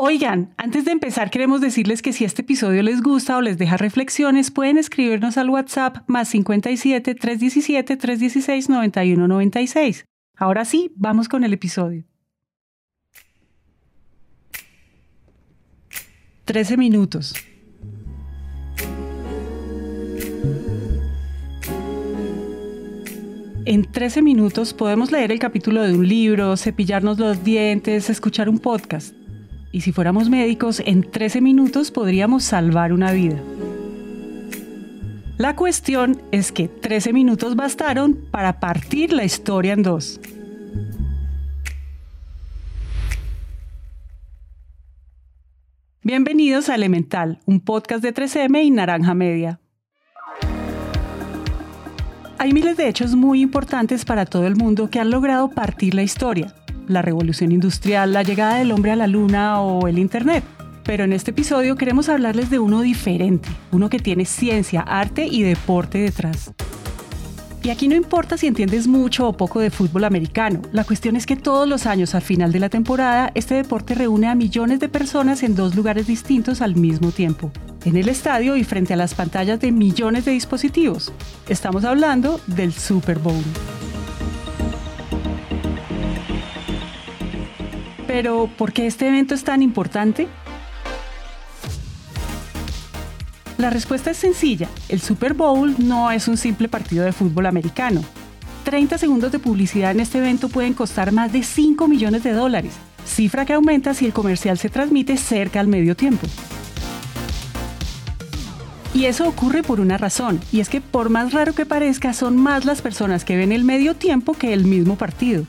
Oigan, antes de empezar queremos decirles que si este episodio les gusta o les deja reflexiones, pueden escribirnos al WhatsApp más 57 317 316 9196. Ahora sí, vamos con el episodio. 13 minutos. En 13 minutos podemos leer el capítulo de un libro, cepillarnos los dientes, escuchar un podcast. Y si fuéramos médicos, en 13 minutos podríamos salvar una vida. La cuestión es que 13 minutos bastaron para partir la historia en dos. Bienvenidos a Elemental, un podcast de 3M y Naranja Media. Hay miles de hechos muy importantes para todo el mundo que han logrado partir la historia, la revolución industrial, la llegada del hombre a la luna o el Internet. Pero en este episodio queremos hablarles de uno diferente, uno que tiene ciencia, arte y deporte detrás. Y aquí no importa si entiendes mucho o poco de fútbol americano, la cuestión es que todos los años al final de la temporada este deporte reúne a millones de personas en dos lugares distintos al mismo tiempo, en el estadio y frente a las pantallas de millones de dispositivos. Estamos hablando del Super Bowl. Pero, ¿por qué este evento es tan importante? La respuesta es sencilla. El Super Bowl no es un simple partido de fútbol americano. 30 segundos de publicidad en este evento pueden costar más de 5 millones de dólares, cifra que aumenta si el comercial se transmite cerca al medio tiempo. Y eso ocurre por una razón, y es que por más raro que parezca, son más las personas que ven el medio tiempo que el mismo partido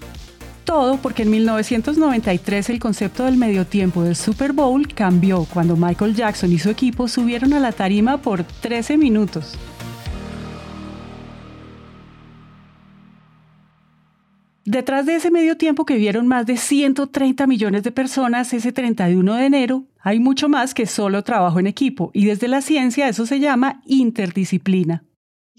todo porque en 1993 el concepto del medio tiempo del Super Bowl cambió cuando Michael Jackson y su equipo subieron a la tarima por 13 minutos. Detrás de ese medio tiempo que vieron más de 130 millones de personas ese 31 de enero, hay mucho más que solo trabajo en equipo y desde la ciencia eso se llama interdisciplina.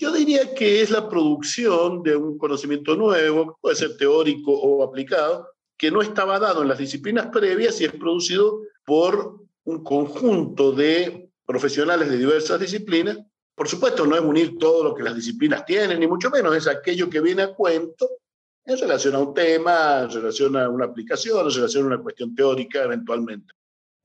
Yo diría que es la producción de un conocimiento nuevo, puede ser teórico o aplicado, que no estaba dado en las disciplinas previas y es producido por un conjunto de profesionales de diversas disciplinas. Por supuesto, no es unir todo lo que las disciplinas tienen, ni mucho menos, es aquello que viene a cuento en relación a un tema, en relación a una aplicación, en relación a una cuestión teórica eventualmente.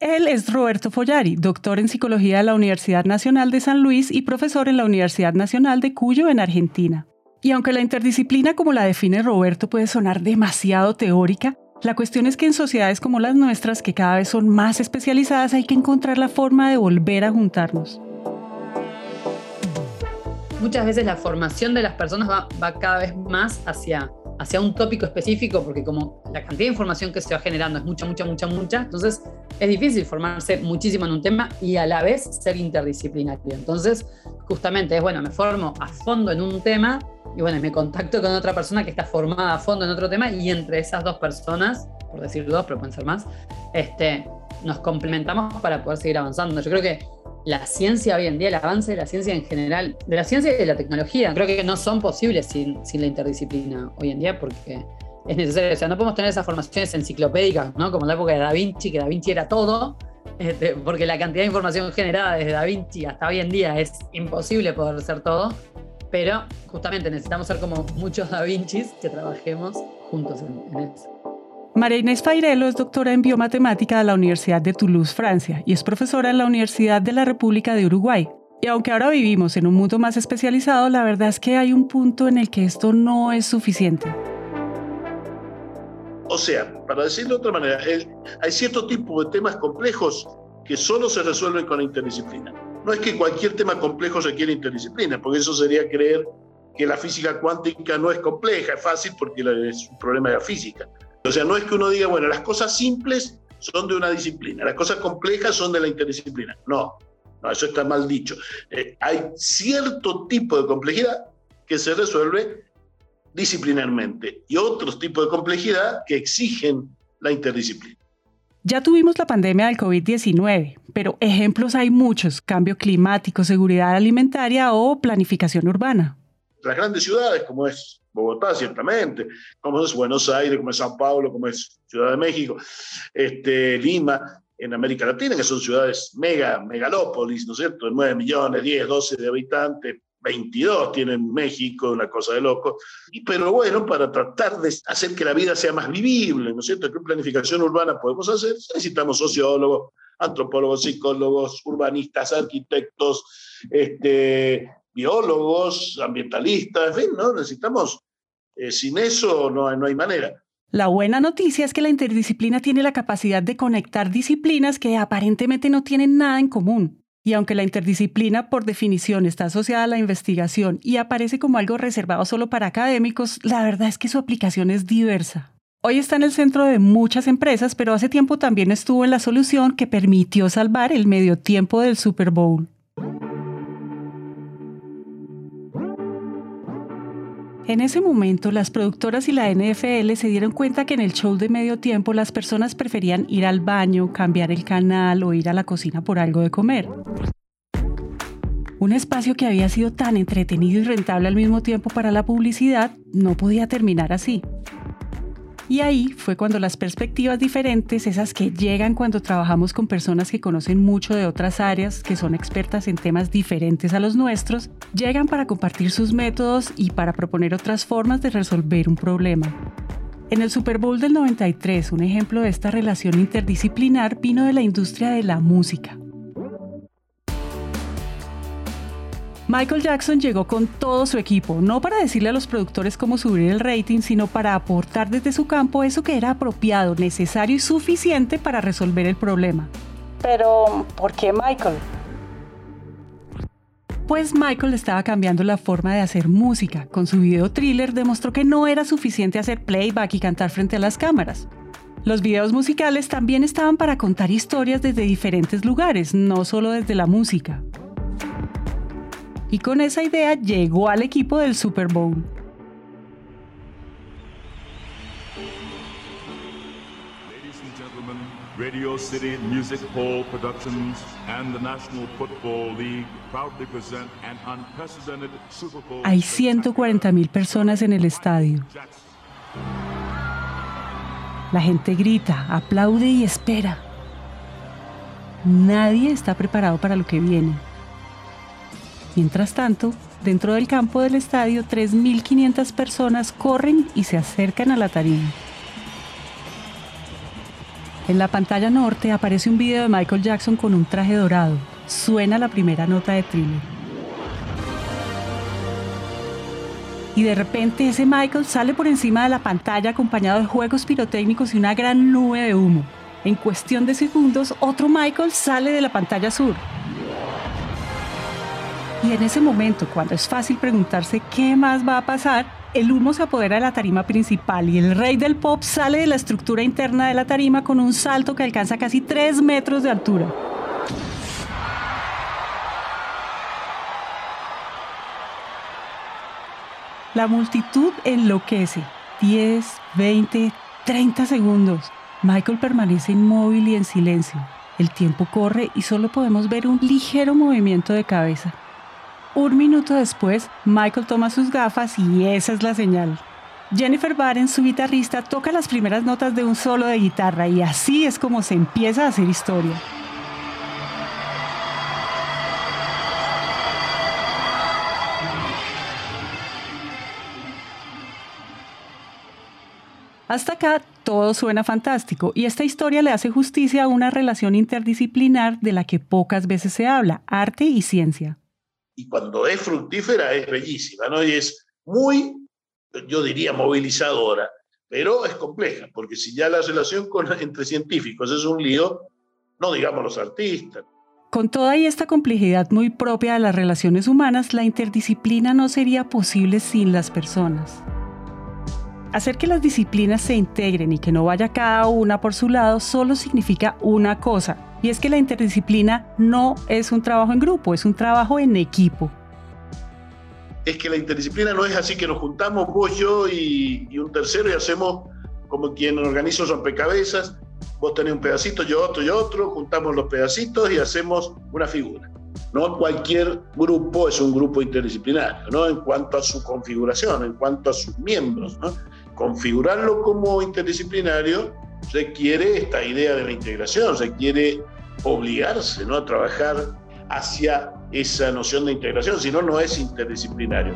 Él es Roberto Follari, doctor en psicología de la Universidad Nacional de San Luis y profesor en la Universidad Nacional de Cuyo en Argentina. Y aunque la interdisciplina como la define Roberto puede sonar demasiado teórica, la cuestión es que en sociedades como las nuestras, que cada vez son más especializadas, hay que encontrar la forma de volver a juntarnos. Muchas veces la formación de las personas va, va cada vez más hacia hacia un tópico específico, porque como la cantidad de información que se va generando es mucha, mucha, mucha, mucha, entonces es difícil formarse muchísimo en un tema y a la vez ser interdisciplinario. Entonces, justamente es, bueno, me formo a fondo en un tema y bueno, me contacto con otra persona que está formada a fondo en otro tema y entre esas dos personas, por decir dos, pero pueden ser más, este, nos complementamos para poder seguir avanzando. Yo creo que la ciencia hoy en día, el avance de la ciencia en general, de la ciencia y de la tecnología, creo que no son posibles sin, sin la interdisciplina hoy en día porque es necesario. O sea, no podemos tener esas formaciones enciclopédicas, ¿no? Como en la época de Da Vinci, que Da Vinci era todo, este, porque la cantidad de información generada desde Da Vinci hasta hoy en día es imposible poder ser todo. Pero justamente necesitamos ser como muchos Da Vincis que trabajemos juntos en, en eso. María Inés Fairelo es doctora en biomatemática de la Universidad de Toulouse, Francia, y es profesora en la Universidad de la República de Uruguay. Y aunque ahora vivimos en un mundo más especializado, la verdad es que hay un punto en el que esto no es suficiente. O sea, para decirlo de otra manera, hay cierto tipo de temas complejos que solo se resuelven con interdisciplina. No es que cualquier tema complejo requiere interdisciplina, porque eso sería creer que la física cuántica no es compleja, es fácil porque es un problema de la física. O sea, no es que uno diga, bueno, las cosas simples son de una disciplina, las cosas complejas son de la interdisciplina. No, no eso está mal dicho. Eh, hay cierto tipo de complejidad que se resuelve disciplinarmente y otros tipos de complejidad que exigen la interdisciplina. Ya tuvimos la pandemia del COVID-19, pero ejemplos hay muchos, cambio climático, seguridad alimentaria o planificación urbana. Las grandes ciudades, como es Bogotá, ciertamente, como es Buenos Aires, como es Sao Paulo, como es Ciudad de México, este, Lima, en América Latina, que son ciudades mega, megalópolis, ¿no es cierto? 9 millones, 10, 12 de habitantes, 22 tienen México, una cosa de loco. Y, pero bueno, para tratar de hacer que la vida sea más vivible, ¿no es cierto? ¿Qué planificación urbana podemos hacer? Necesitamos sociólogos, antropólogos, psicólogos, urbanistas, arquitectos, este, biólogos, ambientalistas, en fin, ¿no? Necesitamos, eh, sin eso no, no hay manera. La buena noticia es que la interdisciplina tiene la capacidad de conectar disciplinas que aparentemente no tienen nada en común. Y aunque la interdisciplina por definición está asociada a la investigación y aparece como algo reservado solo para académicos, la verdad es que su aplicación es diversa. Hoy está en el centro de muchas empresas, pero hace tiempo también estuvo en la solución que permitió salvar el medio tiempo del Super Bowl. En ese momento, las productoras y la NFL se dieron cuenta que en el show de medio tiempo las personas preferían ir al baño, cambiar el canal o ir a la cocina por algo de comer. Un espacio que había sido tan entretenido y rentable al mismo tiempo para la publicidad no podía terminar así. Y ahí fue cuando las perspectivas diferentes, esas que llegan cuando trabajamos con personas que conocen mucho de otras áreas, que son expertas en temas diferentes a los nuestros, llegan para compartir sus métodos y para proponer otras formas de resolver un problema. En el Super Bowl del 93, un ejemplo de esta relación interdisciplinar vino de la industria de la música. Michael Jackson llegó con todo su equipo, no para decirle a los productores cómo subir el rating, sino para aportar desde su campo eso que era apropiado, necesario y suficiente para resolver el problema. Pero, ¿por qué Michael? Pues Michael estaba cambiando la forma de hacer música. Con su video thriller demostró que no era suficiente hacer playback y cantar frente a las cámaras. Los videos musicales también estaban para contar historias desde diferentes lugares, no solo desde la música y con esa idea llegó al equipo del Super Bowl. Radio City Music Hall Productions and the National Football League proudly present an unprecedented Super Bowl. Hay 140 mil personas en el estadio. La gente grita, aplaude y espera. Nadie está preparado para lo que viene. Mientras tanto, dentro del campo del estadio, 3.500 personas corren y se acercan a la tarima. En la pantalla norte aparece un video de Michael Jackson con un traje dorado. Suena la primera nota de thriller. Y de repente ese Michael sale por encima de la pantalla acompañado de juegos pirotécnicos y una gran nube de humo. En cuestión de segundos, otro Michael sale de la pantalla sur. Y en ese momento, cuando es fácil preguntarse qué más va a pasar, el humo se apodera de la tarima principal y el rey del pop sale de la estructura interna de la tarima con un salto que alcanza casi 3 metros de altura. La multitud enloquece. 10, 20, 30 segundos. Michael permanece inmóvil y en silencio. El tiempo corre y solo podemos ver un ligero movimiento de cabeza. Un minuto después, Michael toma sus gafas y esa es la señal. Jennifer Barnes, su guitarrista, toca las primeras notas de un solo de guitarra y así es como se empieza a hacer historia. Hasta acá todo suena fantástico y esta historia le hace justicia a una relación interdisciplinar de la que pocas veces se habla, arte y ciencia y cuando es fructífera es bellísima, ¿no? Y es muy, yo diría, movilizadora, pero es compleja, porque si ya la relación con, entre científicos es un lío, no digamos los artistas. Con toda y esta complejidad muy propia de las relaciones humanas, la interdisciplina no sería posible sin las personas. Hacer que las disciplinas se integren y que no vaya cada una por su lado solo significa una cosa, y es que la interdisciplina no es un trabajo en grupo, es un trabajo en equipo. Es que la interdisciplina no es así que nos juntamos vos, yo y, un tercero y hacemos como quien organiza un rompecabezas, vos tenés un pedacito, yo otro, yo otro, juntamos los pedacitos y hacemos una figura. No cualquier grupo es un grupo interdisciplinario, ¿no? En cuanto a su configuración, en cuanto a sus miembros, ¿no? configurarlo como interdisciplinario requiere esta idea de la integración, requiere obligarse ¿no? a trabajar hacia esa noción de integración, si no, no es interdisciplinario.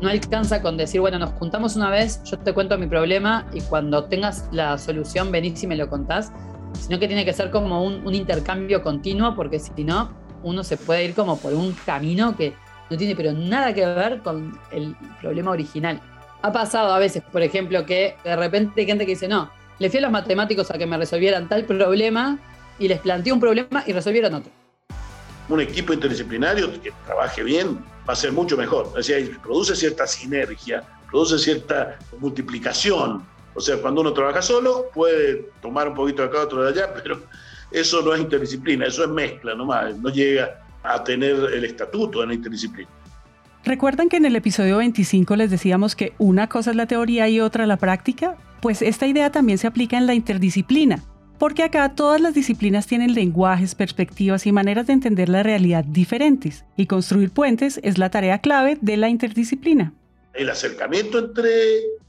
No alcanza con decir, bueno, nos juntamos una vez, yo te cuento mi problema y cuando tengas la solución venís y me lo contás, sino que tiene que ser como un, intercambio continuo, porque si no, uno se puede ir como por un camino que no tiene pero nada que ver con el problema original. Ha pasado a veces, por ejemplo, que de repente hay gente que dice, no, le fui a los matemáticos a que me resolvieran tal problema y les planteé un problema y resolvieron otro. Un equipo interdisciplinario que trabaje bien va a ser mucho mejor. Es decir, produce cierta sinergia, produce cierta multiplicación. O sea, cuando uno trabaja solo, puede tomar un poquito de acá, otro de allá, pero eso no es interdisciplina, eso es mezcla nomás, no llega a tener el estatuto de la interdisciplina. ¿Recuerdan que en el episodio 25 les decíamos que una cosa es la teoría y otra la práctica? Pues esta idea también se aplica en la interdisciplina, porque acá todas las disciplinas tienen lenguajes, perspectivas y maneras de entender la realidad diferentes, y construir puentes es la tarea clave de la interdisciplina. El acercamiento entre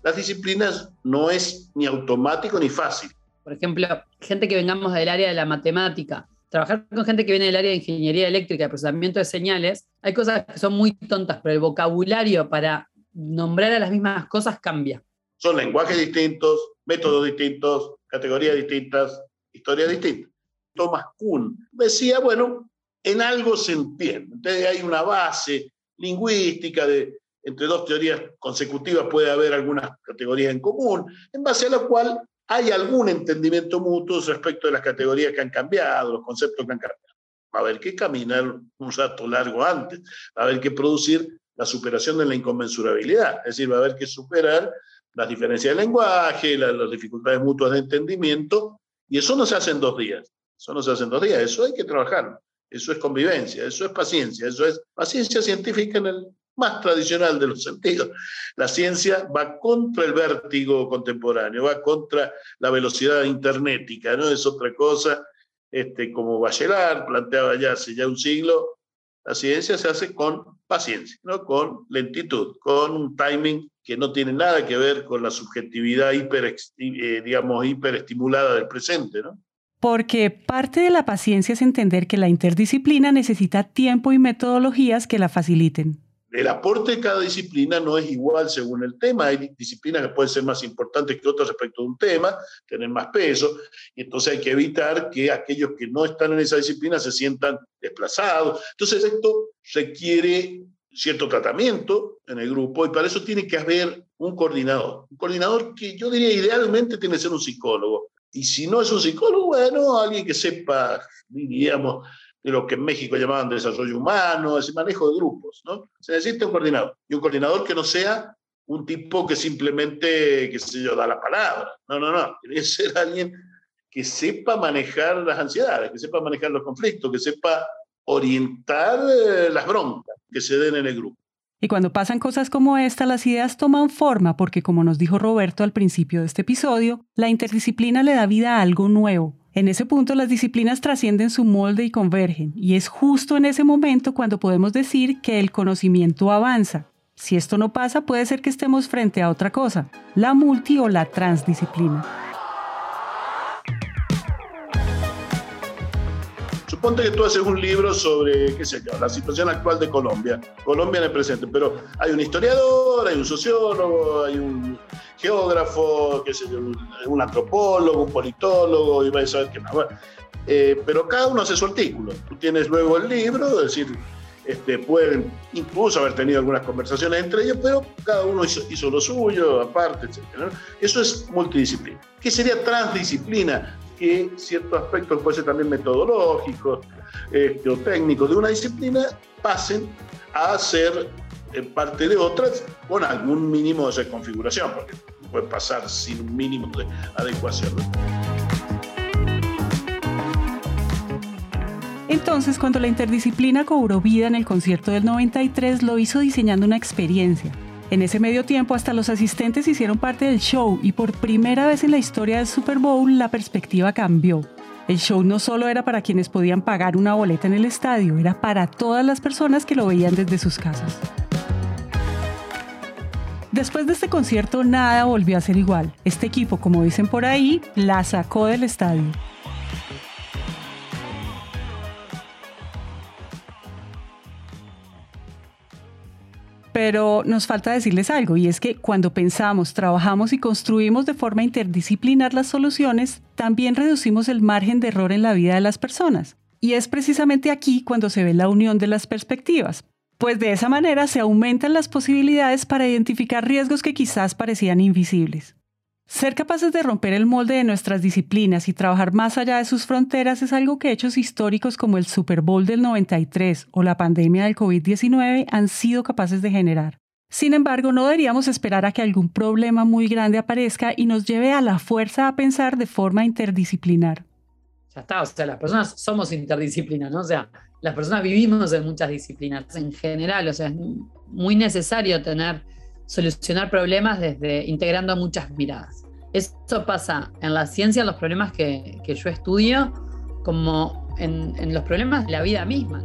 las disciplinas no es ni automático ni fácil. Por ejemplo, gente que vengamos del área de la matemática trabajar con gente que viene del área de ingeniería eléctrica, de procesamiento de señales, hay cosas que son muy tontas, pero el vocabulario para nombrar a las mismas cosas cambia. Son lenguajes distintos, métodos distintos, categorías distintas, historias distintas. Thomas Kuhn decía, bueno, en algo se entiende. Entonces hay una base lingüística de entre dos teorías consecutivas puede haber algunas categorías en común, en base a la cual hay algún entendimiento mutuo respecto de las categorías que han cambiado, los conceptos que han cambiado. Va a haber que caminar un rato largo antes, va a haber que producir la superación de la inconmensurabilidad, es decir, va a haber que superar las diferencias de lenguaje, las, dificultades mutuas de entendimiento, y eso no se hace en dos días, eso no se hace en dos días, eso hay que trabajar, eso es convivencia, eso es paciencia, eso es paciencia científica en el más tradicional de los sentidos. La ciencia va contra el vértigo contemporáneo, va contra la velocidad internética, no es otra cosa, este, como Bachelard planteaba ya hace ya un siglo, la ciencia se hace con paciencia, ¿no? con lentitud, con un timing que no tiene nada que ver con la subjetividad hiper, eh, digamos, hiperestimulada del presente. ¿no? Porque parte de la paciencia es entender que la interdisciplina necesita tiempo y metodologías que la faciliten. El aporte de cada disciplina no es igual según el tema. Hay disciplinas que pueden ser más importantes que otras respecto de un tema, tener más peso, y entonces hay que evitar que aquellos que no están en esa disciplina se sientan desplazados. Entonces esto requiere cierto tratamiento en el grupo y para eso tiene que haber un coordinador. Un coordinador que yo diría idealmente tiene que ser un psicólogo. Y si no es un psicólogo, bueno, alguien que sepa, diríamos, de lo que en México llamaban desarrollo humano, ese manejo de grupos, ¿no? Se necesita un coordinador, y un coordinador que no sea un tipo que simplemente, qué sé yo, da la palabra. No, no, no, tiene ser alguien que sepa manejar las ansiedades, que sepa manejar los conflictos, que sepa orientar eh, las broncas que se den en el grupo. Y cuando pasan cosas como esta, las ideas toman forma porque, como nos dijo Roberto al principio de este episodio, la interdisciplina le da vida a algo nuevo, en ese punto las disciplinas trascienden su molde y convergen, y es justo en ese momento cuando podemos decir que el conocimiento avanza. Si esto no pasa, puede ser que estemos frente a otra cosa, la multi o la transdisciplina. Suponte que tú haces un libro sobre, qué sé yo, la situación actual de Colombia, Colombia en el presente, pero hay un historiador, hay un sociólogo, hay un geógrafo, qué sé yo, un antropólogo, un politólogo, y vais a saber qué más. Eh, pero cada uno hace su artículo. Tú tienes luego el libro, es decir, este, pueden incluso haber tenido algunas conversaciones entre ellos, pero cada uno hizo, lo suyo, aparte, etc. Eso es multidisciplina. ¿Qué sería transdisciplina? Que ciertos aspectos, pueden ser también metodológicos este, o técnicos de una disciplina, pasen a ser parte de otras con algún mínimo de reconfiguración, porque puede pasar sin un mínimo de adecuación. Entonces, cuando la interdisciplina cobró vida en el concierto del 93, lo hizo diseñando una experiencia. En ese medio tiempo, hasta los asistentes hicieron parte del show y por primera vez en la historia del Super Bowl la perspectiva cambió. El show no solo era para quienes podían pagar una boleta en el estadio, era para todas las personas que lo veían desde sus casas. Después de este concierto nada volvió a ser igual. Este equipo, como dicen por ahí, la sacó del estadio. Pero nos falta decirles algo, y es que cuando pensamos, trabajamos y construimos de forma interdisciplinar las soluciones, también reducimos el margen de error en la vida de las personas. Y es precisamente aquí cuando se ve la unión de las perspectivas, pues de esa manera se aumentan las posibilidades para identificar riesgos que quizás parecían invisibles. Ser capaces de romper el molde de nuestras disciplinas y trabajar más allá de sus fronteras es algo que hechos históricos como el Super Bowl del 93 o la pandemia del COVID-19 han sido capaces de generar. Sin embargo, no deberíamos esperar a que algún problema muy grande aparezca y nos lleve a la fuerza a pensar de forma interdisciplinar. Ya está, o sea, las personas somos interdisciplinas, ¿no? O sea, las personas vivimos en muchas disciplinas en general, o sea, es muy necesario tener solucionar problemas desde integrando muchas miradas. Eso pasa en la ciencia, en los problemas que, yo estudio, como en, los problemas de la vida misma.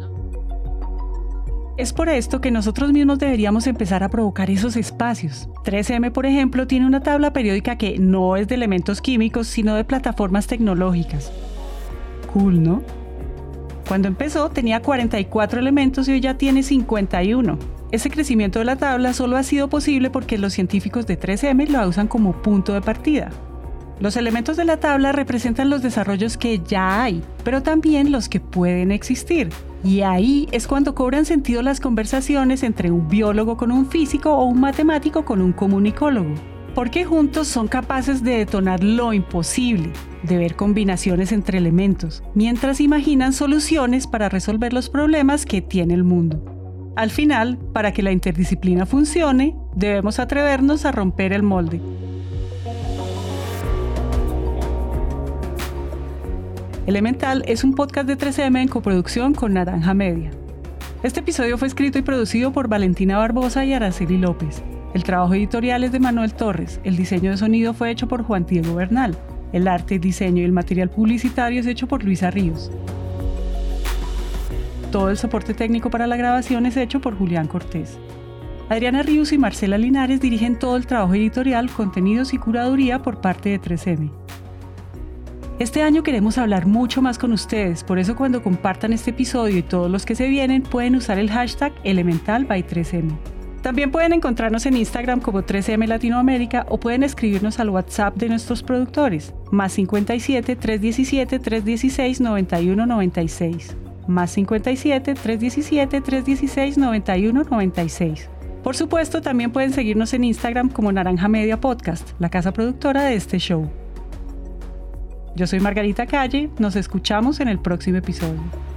Es por esto que nosotros mismos deberíamos empezar a provocar esos espacios. 3M, por ejemplo, tiene una tabla periódica que no es de elementos químicos, sino de plataformas tecnológicas. Cool, ¿no? Cuando empezó tenía 44 elementos y hoy ya tiene 51. Ese crecimiento de la tabla solo ha sido posible porque los científicos de 3M lo usan como punto de partida. Los elementos de la tabla representan los desarrollos que ya hay, pero también los que pueden existir. Y ahí es cuando cobran sentido las conversaciones entre un biólogo con un físico o un matemático con un comunicólogo. Porque juntos son capaces de detonar lo imposible, de ver combinaciones entre elementos, mientras imaginan soluciones para resolver los problemas que tiene el mundo. Al final, para que la interdisciplina funcione, debemos atrevernos a romper el molde. Elemental es un podcast de 3M en coproducción con Naranja Media. Este episodio fue escrito y producido por Valentina Barbosa y Araceli López. El trabajo editorial es de Manuel Torres. El diseño de sonido fue hecho por Juan Diego Bernal. El arte, diseño y el material publicitario es hecho por Luisa Ríos. Todo el soporte técnico para la grabación es hecho por Julián Cortés. Adriana Ríos y Marcela Linares dirigen todo el trabajo editorial, contenidos y curaduría por parte de 3M. Este año queremos hablar mucho más con ustedes, por eso cuando compartan este episodio y todos los que se vienen pueden usar el hashtag Elemental by 3M. También pueden encontrarnos en Instagram como 3M Latinoamérica o pueden escribirnos al WhatsApp de nuestros productores, más 57 317 316 9196 más 57 317 316 91 96. Por supuesto, también pueden seguirnos en Instagram como Naranja Media Podcast, la casa productora de este show. Yo soy Margarita Calle, nos escuchamos en el próximo episodio.